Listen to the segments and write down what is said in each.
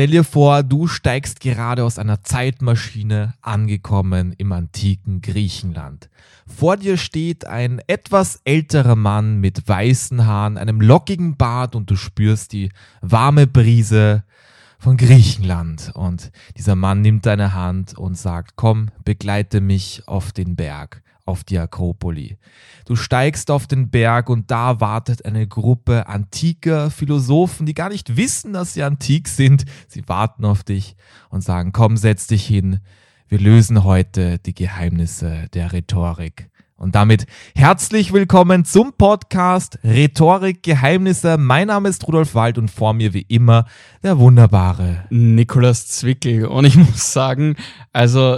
Stell dir vor, du steigst gerade aus einer Zeitmaschine angekommen im antiken Griechenland. Vor dir steht ein etwas älterer Mann mit weißen Haaren, einem lockigen Bart und du spürst die warme Brise von Griechenland. Und dieser Mann nimmt deine Hand und sagt, komm, begleite mich auf den Berg auf die Akropoli. Du steigst auf den Berg und da wartet eine Gruppe antiker Philosophen, die gar nicht wissen, dass sie antik sind. Sie warten auf dich und sagen, komm, setz dich hin. Wir lösen heute die Geheimnisse der Rhetorik. Und damit herzlich willkommen zum Podcast Rhetorik Geheimnisse. Mein Name ist Rudolf Wald und vor mir wie immer der wunderbare Nikolas Zwickel. Und ich muss sagen, also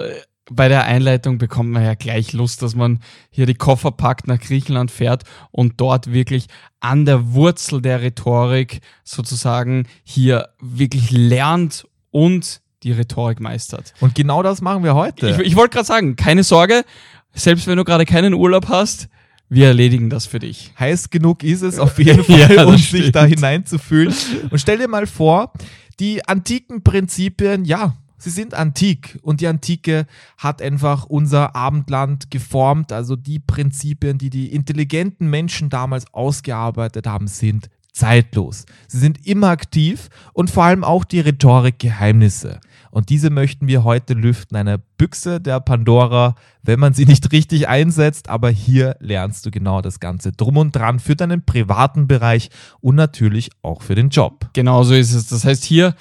bei der Einleitung bekommt man ja gleich Lust, dass man hier die Koffer packt, nach Griechenland fährt und dort wirklich an der Wurzel der Rhetorik sozusagen hier wirklich lernt und die Rhetorik meistert. Und genau das machen wir heute. Ich, ich wollte gerade sagen, keine Sorge, selbst wenn du gerade keinen Urlaub hast, wir erledigen das für dich. Heiß genug ist es auf jeden Fall, ja, um stimmt. sich da hineinzufühlen. Und stell dir mal vor, die antiken Prinzipien, ja, sie sind antik und die Antike hat einfach unser Abendland geformt. Also die Prinzipien, die die intelligenten Menschen damals ausgearbeitet haben, sind zeitlos. Sie sind immer aktiv und vor allem auch die Rhetorik-Geheimnisse. Und diese möchten wir heute lüften. Eine Büchse der Pandora, wenn man sie nicht richtig einsetzt. Aber hier lernst du genau das Ganze drum und dran für deinen privaten Bereich und natürlich auch für den Job. Genau so ist es. Das heißt hier,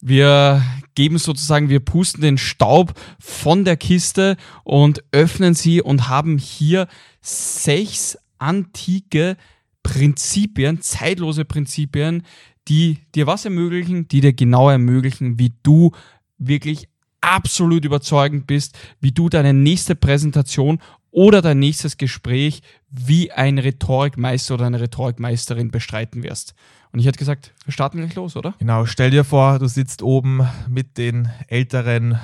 wir geben sozusagen, wir pusten den Staub von der Kiste und öffnen sie und haben hier sechs antike Prinzipien, zeitlose Prinzipien, die dir was ermöglichen, die dir genau ermöglichen, wie du wirklich absolut überzeugend bist, wie du deine nächste Präsentation oder dein nächstes Gespräch wie ein Rhetorikmeister oder eine Rhetorikmeisterin bestreiten wirst. Und ich hätte gesagt, wir starten gleich los, oder? Genau, stell dir vor, du sitzt oben mit den älteren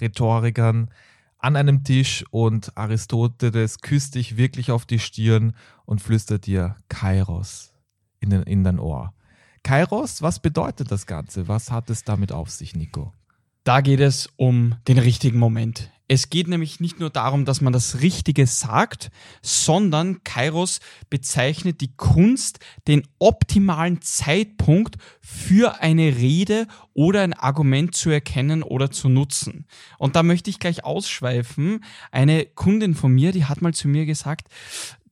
Rhetorikern an einem Tisch und Aristoteles küsst dich wirklich auf die Stirn und flüstert dir Kairos in, den, in dein Ohr. Kairos, was bedeutet das Ganze? Was hat es damit auf sich, Nico? Da geht es um den richtigen Moment. Es geht nämlich nicht nur darum, dass man das Richtige sagt, sondern Kairos bezeichnet die Kunst, den optimalen Zeitpunkt für eine Rede oder ein Argument zu erkennen oder zu nutzen. Und da möchte ich gleich ausschweifen. Eine Kundin von mir, die hat mal zu mir gesagt,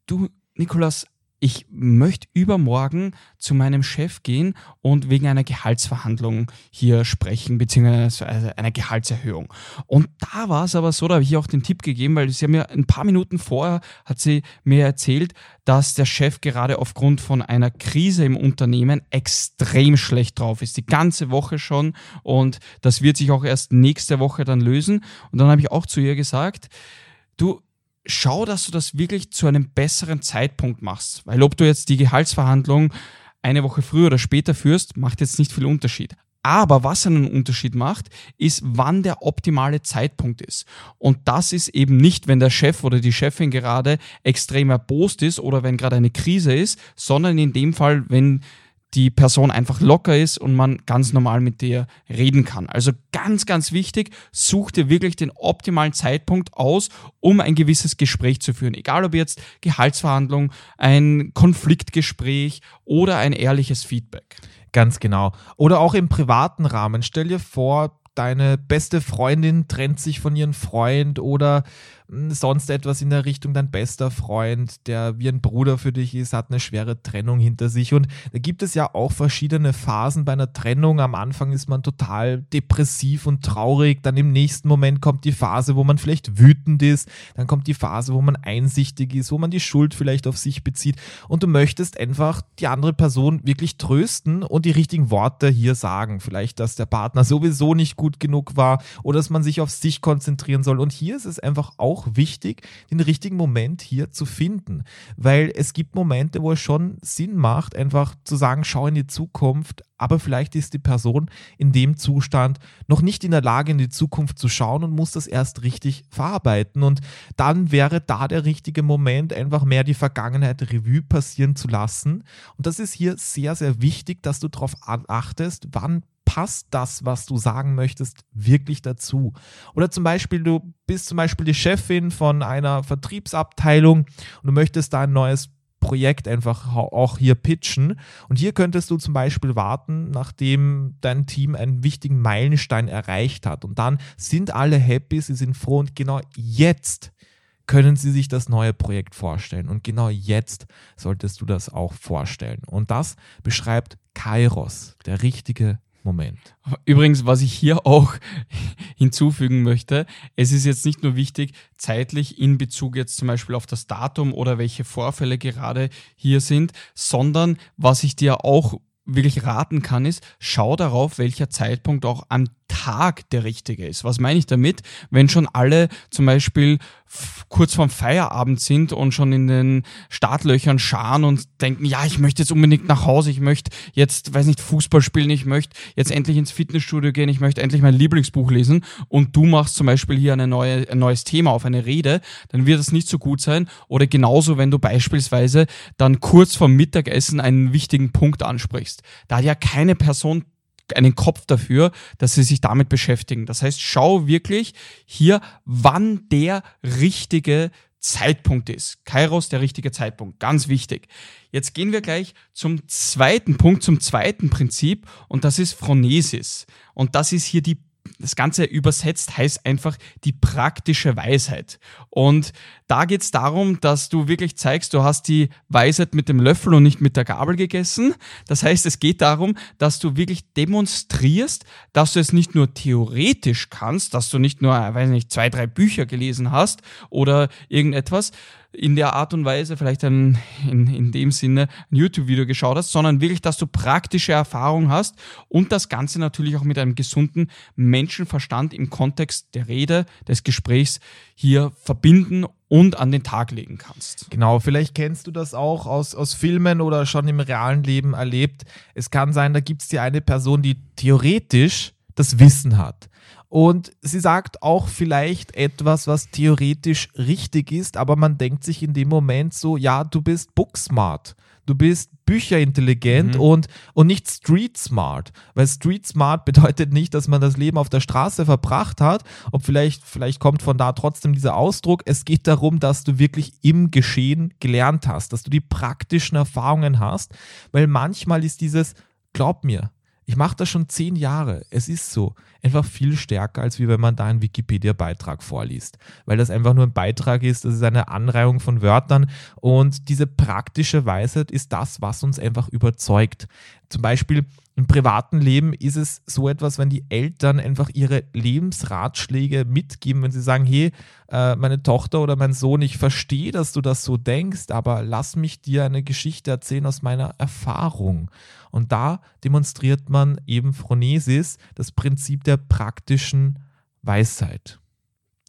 du, Nikolas, ich möchte übermorgen zu meinem Chef gehen und wegen einer Gehaltsverhandlung hier sprechen, beziehungsweise einer Gehaltserhöhung. Und da war es aber so, da habe ich auch den Tipp gegeben, weil sie haben mir ein paar Minuten vorher hat sie mir erzählt, dass der Chef gerade aufgrund von einer Krise im Unternehmen extrem schlecht drauf ist. Die ganze Woche schon und das wird sich auch erst nächste Woche dann lösen. Und dann habe ich auch zu ihr gesagt, du, schau, dass du das wirklich zu einem besseren Zeitpunkt machst. Weil ob du jetzt die Gehaltsverhandlung eine Woche früher oder später führst, macht jetzt nicht viel Unterschied. Aber was einen Unterschied macht, ist, wann der optimale Zeitpunkt ist. Und das ist eben nicht, wenn der Chef oder die Chefin gerade extrem erbost ist oder wenn gerade eine Krise ist, sondern in dem Fall, wenn die Person einfach locker ist und man ganz normal mit der reden kann. Also ganz, ganz wichtig, such dir wirklich den optimalen Zeitpunkt aus, um ein gewisses Gespräch zu führen. Egal ob jetzt Gehaltsverhandlung, ein Konfliktgespräch oder ein ehrliches Feedback. Ganz genau. Oder auch im privaten Rahmen. Stell dir vor, deine beste Freundin trennt sich von ihrem Freund oder sonst etwas in der Richtung, dein bester Freund, der wie ein Bruder für dich ist, hat eine schwere Trennung hinter sich. Und da gibt es ja auch verschiedene Phasen bei einer Trennung. Am Anfang ist man total depressiv und traurig, dann im nächsten Moment kommt die Phase, wo man vielleicht wütend ist, dann kommt die Phase, wo man einsichtig ist, wo man die Schuld vielleicht auf sich bezieht und du möchtest einfach die andere Person wirklich trösten und die richtigen Worte hier sagen. Vielleicht, dass der Partner sowieso nicht gut genug war oder dass man sich auf sich konzentrieren soll. Und hier ist es einfach auch auch wichtig, den richtigen Moment hier zu finden, weil es gibt Momente, wo es schon Sinn macht, einfach zu sagen, schau in die Zukunft, aber vielleicht ist die Person in dem Zustand noch nicht in der Lage, in die Zukunft zu schauen und muss das erst richtig verarbeiten. Und dann wäre da der richtige Moment, einfach mehr die Vergangenheit Revue passieren zu lassen. Und das ist hier sehr, sehr wichtig, dass du darauf achtest, wann passt das, was du sagen möchtest, wirklich dazu? Oder zum Beispiel, du bist zum Beispiel die Chefin von einer Vertriebsabteilung und du möchtest da ein neues Projekt einfach auch hier pitchen. Und hier könntest du zum Beispiel warten, nachdem dein Team einen wichtigen Meilenstein erreicht hat. Und dann sind alle happy, sie sind froh und genau jetzt können sie sich das neue Projekt vorstellen. Und genau jetzt solltest du das auch vorstellen. Und das beschreibt Kairos, der richtige Moment. Übrigens, was ich hier auch hinzufügen möchte, es ist jetzt nicht nur wichtig, zeitlich in Bezug jetzt zum Beispiel auf das Datum oder welche Vorfälle gerade hier sind, sondern was ich dir auch wirklich raten kann, ist, schau darauf, welcher Zeitpunkt auch am Tag der richtige ist. Was meine ich damit? Wenn schon alle zum Beispiel kurz vorm Feierabend sind und schon in den Startlöchern scharen und denken, ja, ich möchte jetzt unbedingt nach Hause, ich möchte jetzt, weiß nicht, Fußball spielen, ich möchte jetzt endlich ins Fitnessstudio gehen, ich möchte endlich mein Lieblingsbuch lesen und du machst zum Beispiel hier eine neue, ein neues Thema auf eine Rede, dann wird es nicht so gut sein. Oder genauso, wenn du beispielsweise dann kurz vorm Mittagessen einen wichtigen Punkt ansprichst. Da hat ja keine Person einen Kopf dafür, dass sie sich damit beschäftigen. Das heißt, schau wirklich hier, wann der richtige Zeitpunkt ist. Kairos, der richtige Zeitpunkt. Ganz wichtig. Jetzt gehen wir gleich zum zweiten Punkt, zum zweiten Prinzip und das ist Phronesis. Und das ist hier die das Ganze übersetzt heißt einfach die praktische Weisheit. Und da geht es darum, dass du wirklich zeigst, du hast die Weisheit mit dem Löffel und nicht mit der Gabel gegessen. Das heißt, es geht darum, dass du wirklich demonstrierst, dass du es nicht nur theoretisch kannst, dass du nicht nur, weiß nicht, zwei, drei Bücher gelesen hast oder irgendetwas, in der Art und Weise, vielleicht ein, in, in dem Sinne ein YouTube-Video geschaut hast, sondern wirklich, dass du praktische Erfahrung hast und das Ganze natürlich auch mit einem gesunden Menschenverstand im Kontext der Rede, des Gesprächs hier verbinden und an den Tag legen kannst. Genau, vielleicht kennst du das auch aus, aus Filmen oder schon im realen Leben erlebt. Es kann sein, da gibt es dir eine Person, die theoretisch das Wissen hat. Und sie sagt auch vielleicht etwas, was theoretisch richtig ist, aber man denkt sich in dem Moment so, ja, du bist booksmart. Du bist bücherintelligent mhm. und, und nicht street smart. Weil street smart bedeutet nicht, dass man das Leben auf der Straße verbracht hat. Ob vielleicht, vielleicht kommt von da trotzdem dieser Ausdruck. Es geht darum, dass du wirklich im Geschehen gelernt hast, dass du die praktischen Erfahrungen hast. Weil manchmal ist dieses, glaub mir, ich mache das schon zehn Jahre. Es ist so. Einfach viel stärker, als wie wenn man da einen Wikipedia-Beitrag vorliest. Weil das einfach nur ein Beitrag ist, das ist eine Anreihung von Wörtern. Und diese praktische Weisheit ist das, was uns einfach überzeugt. Zum Beispiel im privaten Leben ist es so etwas, wenn die Eltern einfach ihre Lebensratschläge mitgeben, wenn sie sagen, hey, äh, meine Tochter oder mein Sohn, ich verstehe, dass du das so denkst, aber lass mich dir eine Geschichte erzählen aus meiner Erfahrung. Und da demonstriert man eben Phronesis, das Prinzip der praktischen Weisheit.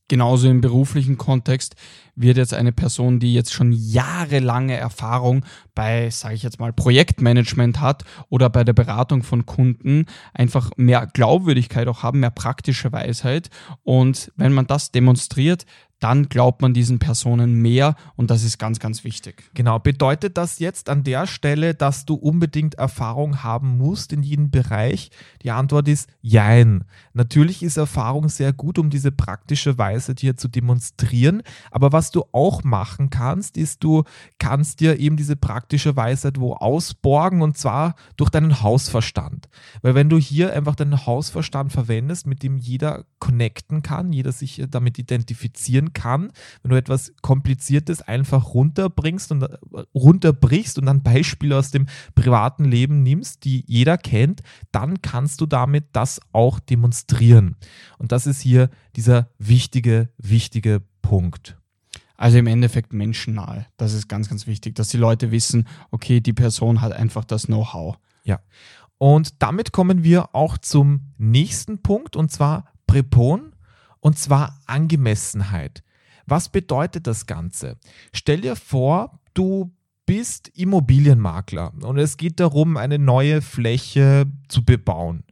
Genauso im beruflichen Kontext wird jetzt eine Person, die jetzt schon jahrelange Erfahrung bei, sage ich jetzt mal, Projektmanagement hat oder bei der Beratung von Kunden, einfach mehr Glaubwürdigkeit auch haben, mehr praktische Weisheit. Und wenn man das demonstriert, dann glaubt man diesen Personen mehr und das ist ganz, ganz wichtig. Genau, bedeutet das jetzt an der Stelle, dass du unbedingt Erfahrung haben musst in jedem Bereich? Die Antwort ist Jein. Natürlich ist Erfahrung sehr gut, um diese praktische Weise dir zu demonstrieren, aber was du auch machen kannst, ist, du kannst dir eben diese praktische Weisheit wo ausborgen und zwar durch deinen Hausverstand. Weil wenn du hier einfach deinen Hausverstand verwendest, mit dem jeder connecten kann, jeder sich damit identifizieren kann, wenn du etwas Kompliziertes einfach runterbringst und äh, runterbrichst und dann Beispiele aus dem privaten Leben nimmst, die jeder kennt, dann kannst du damit das auch demonstrieren. Und das ist hier dieser wichtige, wichtige Punkt. Also im Endeffekt menschennahe. Das ist ganz, ganz wichtig, dass die Leute wissen, okay, die Person hat einfach das Know-how. Ja. Und damit kommen wir auch zum nächsten Punkt und zwar Prepon und zwar Angemessenheit. Was bedeutet das Ganze? Stell dir vor, du bist Immobilienmakler und es geht darum, eine neue Fläche zu bebauen.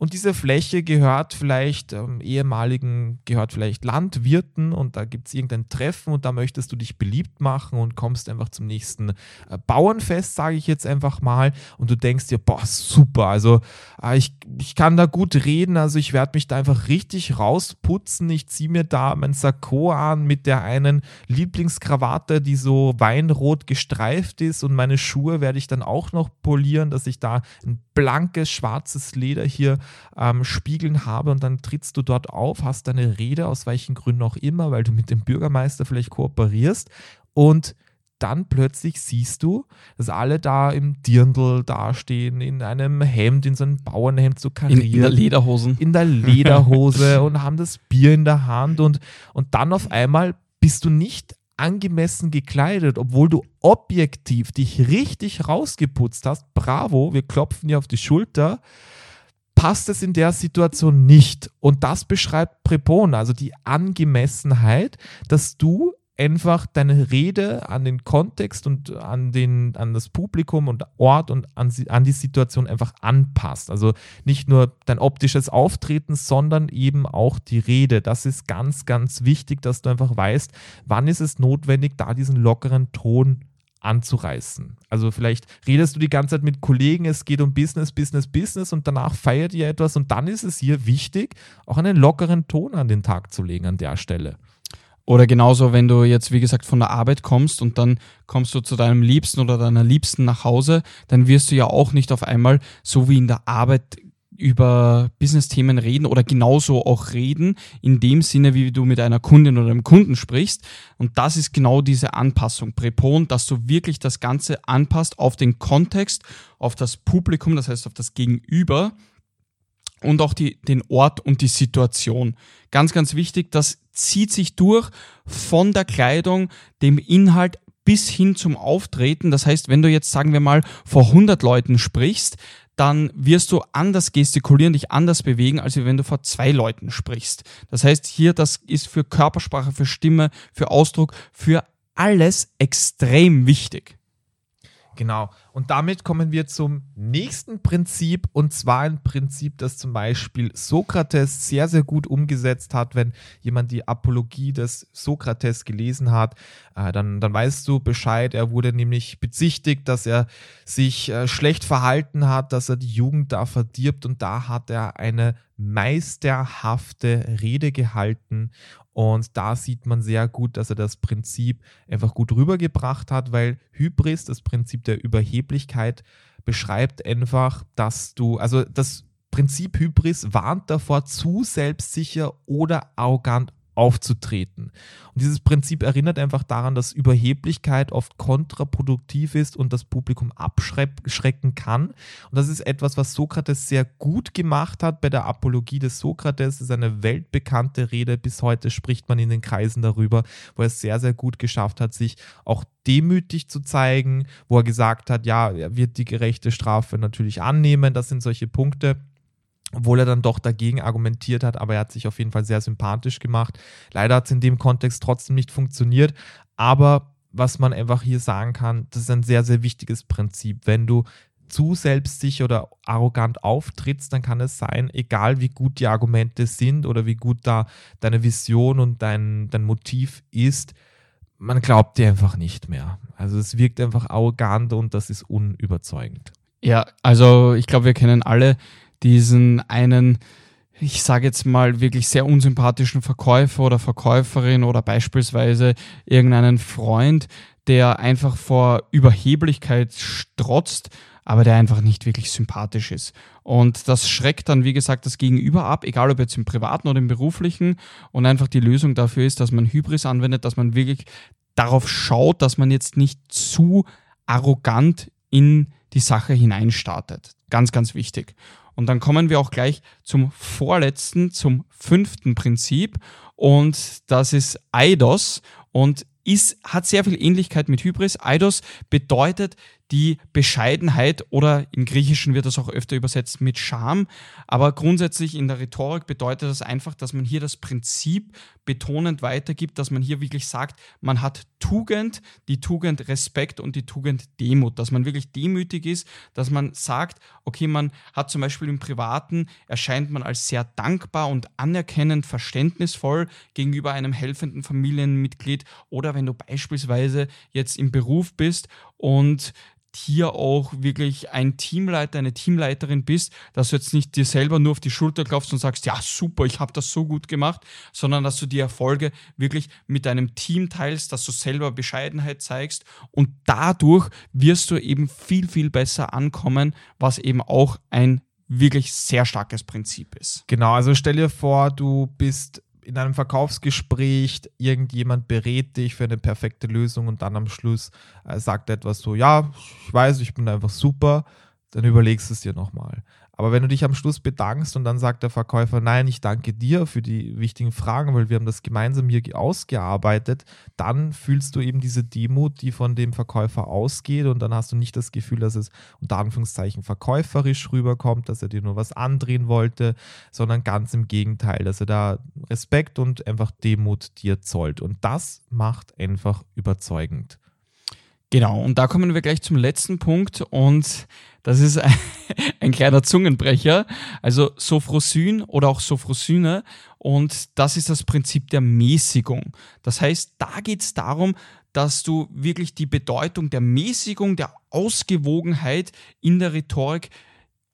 Und diese Fläche gehört vielleicht ähm, ehemaligen, gehört vielleicht Landwirten und da gibt es irgendein Treffen und da möchtest du dich beliebt machen und kommst einfach zum nächsten äh, Bauernfest, sage ich jetzt einfach mal. Und du denkst dir, boah, super, also äh, ich, ich kann da gut reden, also ich werde mich da einfach richtig rausputzen. Ich ziehe mir da mein Sakko an mit der einen Lieblingskrawatte, die so weinrot gestreift ist und meine Schuhe werde ich dann auch noch polieren, dass ich da ein blankes schwarzes Leder hier ähm, spiegeln habe und dann trittst du dort auf, hast deine Rede, aus welchen Gründen auch immer, weil du mit dem Bürgermeister vielleicht kooperierst und dann plötzlich siehst du, dass alle da im Dirndl dastehen, in einem Hemd, in so einem Bauernhemd so kariert. In, in der Lederhosen. In der Lederhose und haben das Bier in der Hand und, und dann auf einmal bist du nicht angemessen gekleidet, obwohl du objektiv dich richtig rausgeputzt hast. Bravo, wir klopfen dir auf die Schulter. Passt es in der Situation nicht. Und das beschreibt Prepon, also die Angemessenheit, dass du einfach deine Rede an den Kontext und an, den, an das Publikum und Ort und an, an die Situation einfach anpasst. Also nicht nur dein optisches Auftreten, sondern eben auch die Rede. Das ist ganz, ganz wichtig, dass du einfach weißt, wann ist es notwendig, da diesen lockeren Ton anzureißen. Also vielleicht redest du die ganze Zeit mit Kollegen, es geht um Business, Business, Business und danach feiert ihr etwas und dann ist es hier wichtig, auch einen lockeren Ton an den Tag zu legen an der Stelle. Oder genauso, wenn du jetzt, wie gesagt, von der Arbeit kommst und dann kommst du zu deinem Liebsten oder deiner Liebsten nach Hause, dann wirst du ja auch nicht auf einmal so wie in der Arbeit über Business-Themen reden oder genauso auch reden, in dem Sinne, wie du mit einer Kundin oder einem Kunden sprichst. Und das ist genau diese Anpassung, Präpon, dass du wirklich das Ganze anpasst auf den Kontext, auf das Publikum, das heißt auf das Gegenüber und auch die, den Ort und die Situation. Ganz, ganz wichtig, das zieht sich durch von der Kleidung, dem Inhalt bis hin zum Auftreten. Das heißt, wenn du jetzt, sagen wir mal, vor 100 Leuten sprichst, dann wirst du anders gestikulieren, dich anders bewegen, als wenn du vor zwei Leuten sprichst. Das heißt, hier, das ist für Körpersprache, für Stimme, für Ausdruck, für alles extrem wichtig. Genau. Und damit kommen wir zum nächsten Prinzip und zwar ein Prinzip, das zum Beispiel Sokrates sehr, sehr gut umgesetzt hat. Wenn jemand die Apologie des Sokrates gelesen hat, äh, dann, dann weißt du Bescheid. Er wurde nämlich bezichtigt, dass er sich äh, schlecht verhalten hat, dass er die Jugend da verdirbt und da hat er eine meisterhafte Rede gehalten und da sieht man sehr gut, dass er das Prinzip einfach gut rübergebracht hat, weil Hybris, das Prinzip der Überheblichkeit, beschreibt einfach, dass du, also das Prinzip Hybris warnt davor, zu selbstsicher oder arrogant aufzutreten. Und dieses Prinzip erinnert einfach daran, dass Überheblichkeit oft kontraproduktiv ist und das Publikum abschrecken kann. Und das ist etwas, was Sokrates sehr gut gemacht hat bei der Apologie des Sokrates. Das ist eine weltbekannte Rede. Bis heute spricht man in den Kreisen darüber, wo er es sehr, sehr gut geschafft hat, sich auch demütig zu zeigen, wo er gesagt hat, ja, er wird die gerechte Strafe natürlich annehmen. Das sind solche Punkte obwohl er dann doch dagegen argumentiert hat, aber er hat sich auf jeden Fall sehr sympathisch gemacht. Leider hat es in dem Kontext trotzdem nicht funktioniert, aber was man einfach hier sagen kann, das ist ein sehr, sehr wichtiges Prinzip. Wenn du zu selbstsicher oder arrogant auftrittst, dann kann es sein, egal wie gut die Argumente sind oder wie gut da deine Vision und dein, dein Motiv ist, man glaubt dir einfach nicht mehr. Also es wirkt einfach arrogant und das ist unüberzeugend. Ja, also ich glaube, wir kennen alle diesen einen, ich sage jetzt mal, wirklich sehr unsympathischen Verkäufer oder Verkäuferin oder beispielsweise irgendeinen Freund, der einfach vor Überheblichkeit strotzt, aber der einfach nicht wirklich sympathisch ist. Und das schreckt dann, wie gesagt, das Gegenüber ab, egal ob jetzt im privaten oder im beruflichen. Und einfach die Lösung dafür ist, dass man Hybris anwendet, dass man wirklich darauf schaut, dass man jetzt nicht zu arrogant in die Sache hineinstartet. Ganz, ganz wichtig. Und dann kommen wir auch gleich zum vorletzten, zum fünften Prinzip. Und das ist Eidos und ist, hat sehr viel Ähnlichkeit mit Hybris. Eidos bedeutet die Bescheidenheit oder im Griechischen wird das auch öfter übersetzt mit Scham. Aber grundsätzlich in der Rhetorik bedeutet das einfach, dass man hier das Prinzip betonend weitergibt, dass man hier wirklich sagt, man hat Tugend, die Tugend Respekt und die Tugend Demut, dass man wirklich demütig ist, dass man sagt, okay, man hat zum Beispiel im Privaten, erscheint man als sehr dankbar und anerkennend, verständnisvoll gegenüber einem helfenden Familienmitglied oder wenn du beispielsweise jetzt im Beruf bist und hier auch wirklich ein Teamleiter, eine Teamleiterin bist, dass du jetzt nicht dir selber nur auf die Schulter klopfst und sagst, ja super, ich habe das so gut gemacht, sondern dass du die Erfolge wirklich mit deinem Team teilst, dass du selber Bescheidenheit zeigst und dadurch wirst du eben viel, viel besser ankommen, was eben auch ein wirklich sehr starkes Prinzip ist. Genau, also stell dir vor, du bist in einem Verkaufsgespräch irgendjemand berät dich für eine perfekte Lösung und dann am Schluss äh, sagt etwas so, ja, ich weiß, ich bin einfach super, dann überlegst du es dir nochmal. Aber wenn du dich am Schluss bedankst und dann sagt der Verkäufer, nein, ich danke dir für die wichtigen Fragen, weil wir haben das gemeinsam hier ausgearbeitet, dann fühlst du eben diese Demut, die von dem Verkäufer ausgeht und dann hast du nicht das Gefühl, dass es unter Anführungszeichen verkäuferisch rüberkommt, dass er dir nur was andrehen wollte, sondern ganz im Gegenteil, dass er da Respekt und einfach Demut dir zollt. Und das macht einfach überzeugend. Genau, und da kommen wir gleich zum letzten Punkt und das ist ein, ein kleiner Zungenbrecher, also Sophrosyn oder auch Sophrosyne und das ist das Prinzip der Mäßigung. Das heißt, da geht es darum, dass du wirklich die Bedeutung der Mäßigung, der Ausgewogenheit in der Rhetorik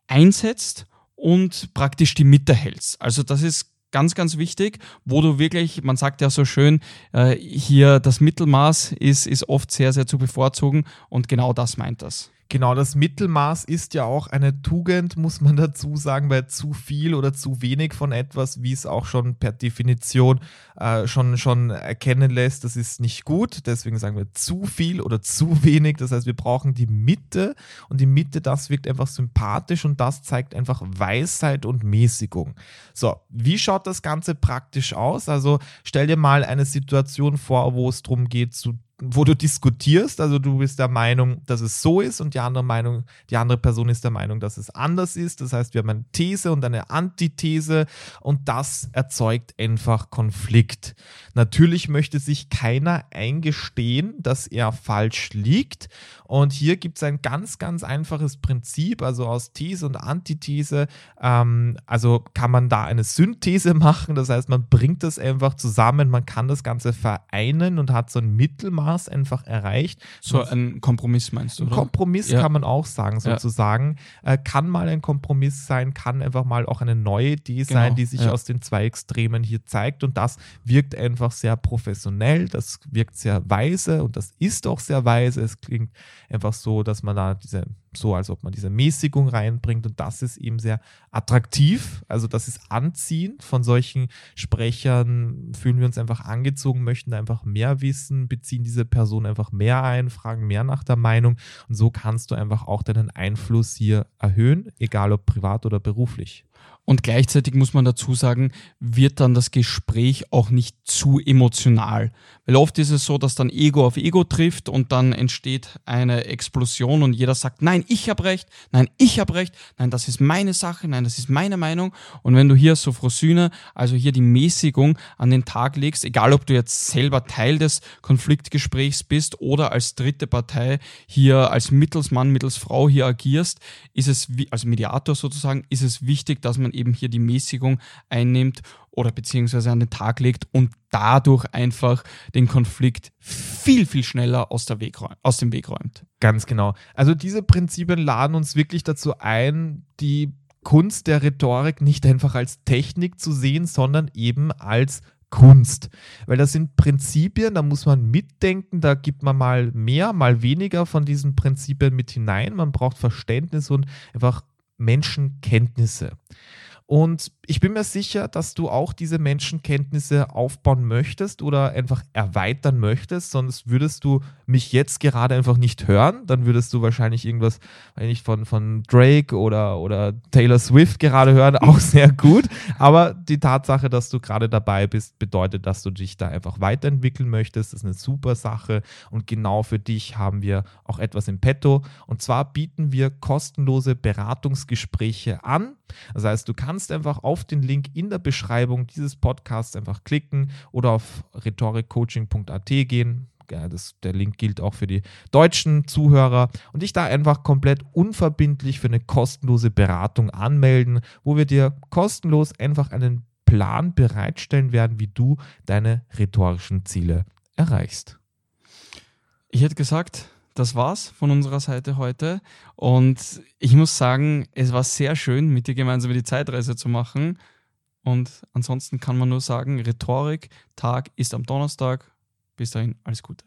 einsetzt und praktisch die Mitte hältst. Also das ist ganz, ganz wichtig, wo du wirklich, man sagt ja so schön, äh, hier das Mittelmaß ist, ist oft sehr, sehr zu bevorzugen und genau das meint das. Genau, das Mittelmaß ist ja auch eine Tugend, muss man dazu sagen, weil zu viel oder zu wenig von etwas, wie es auch schon per Definition äh, schon, schon erkennen lässt, das ist nicht gut. Deswegen sagen wir zu viel oder zu wenig. Das heißt, wir brauchen die Mitte und die Mitte, das wirkt einfach sympathisch und das zeigt einfach Weisheit und Mäßigung. So, wie schaut das Ganze praktisch aus? Also stell dir mal eine Situation vor, wo es darum geht, zu wo du diskutierst, also du bist der Meinung, dass es so ist und die andere Meinung, die andere Person ist der Meinung, dass es anders ist. Das heißt, wir haben eine These und eine Antithese und das erzeugt einfach Konflikt. Natürlich möchte sich keiner eingestehen, dass er falsch liegt und hier gibt es ein ganz, ganz einfaches Prinzip, also aus These und Antithese, ähm, also kann man da eine Synthese machen, das heißt, man bringt das einfach zusammen, man kann das Ganze vereinen und hat so ein Mittelmaß Maß einfach erreicht. So ein Kompromiss meinst du? Ein Kompromiss ja. kann man auch sagen, sozusagen. Ja. Äh, kann mal ein Kompromiss sein, kann einfach mal auch eine neue Idee genau. sein, die sich ja. aus den zwei Extremen hier zeigt. Und das wirkt einfach sehr professionell, das wirkt sehr weise und das ist auch sehr weise. Es klingt einfach so, dass man da diese so, als ob man diese Mäßigung reinbringt und das ist eben sehr attraktiv. Also das ist anziehend. Von solchen Sprechern fühlen wir uns einfach angezogen, möchten einfach mehr wissen, beziehen diese Person einfach mehr ein, fragen mehr nach der Meinung und so kannst du einfach auch deinen Einfluss hier erhöhen, egal ob privat oder beruflich. Und gleichzeitig muss man dazu sagen, wird dann das Gespräch auch nicht zu emotional. Weil oft ist es so, dass dann Ego auf Ego trifft und dann entsteht eine Explosion und jeder sagt, nein, ich habe recht, nein, ich habe recht, nein, das ist meine Sache, nein, das ist meine Meinung. Und wenn du hier so Frosyne, also hier die Mäßigung an den Tag legst, egal ob du jetzt selber Teil des Konfliktgesprächs bist oder als dritte Partei hier als Mittelsmann, Mittelsfrau hier agierst, ist es, als Mediator sozusagen, ist es wichtig, dass man eben hier die Mäßigung einnimmt oder beziehungsweise an den Tag legt und dadurch einfach den Konflikt viel, viel schneller aus, der Weg, aus dem Weg räumt. Ganz genau. Also diese Prinzipien laden uns wirklich dazu ein, die Kunst der Rhetorik nicht einfach als Technik zu sehen, sondern eben als Kunst. Weil das sind Prinzipien, da muss man mitdenken, da gibt man mal mehr, mal weniger von diesen Prinzipien mit hinein. Man braucht Verständnis und einfach Menschenkenntnisse. Und ich bin mir sicher, dass du auch diese Menschenkenntnisse aufbauen möchtest oder einfach erweitern möchtest, sonst würdest du mich jetzt gerade einfach nicht hören. Dann würdest du wahrscheinlich irgendwas nicht von, von Drake oder, oder Taylor Swift gerade hören, auch sehr gut. Aber die Tatsache, dass du gerade dabei bist, bedeutet, dass du dich da einfach weiterentwickeln möchtest. Das ist eine super Sache. Und genau für dich haben wir auch etwas im Petto. Und zwar bieten wir kostenlose Beratungsgespräche an. Das heißt, du kannst einfach auf den Link in der Beschreibung dieses Podcasts einfach klicken oder auf rhetorikcoaching.at gehen. Ja, das, der Link gilt auch für die deutschen Zuhörer und dich da einfach komplett unverbindlich für eine kostenlose Beratung anmelden, wo wir dir kostenlos einfach einen Plan bereitstellen werden, wie du deine rhetorischen Ziele erreichst. Ich hätte gesagt, das war's von unserer Seite heute. Und ich muss sagen, es war sehr schön, mit dir gemeinsam die Zeitreise zu machen. Und ansonsten kann man nur sagen, Rhetorik, Tag ist am Donnerstag. Bis dahin, alles Gute.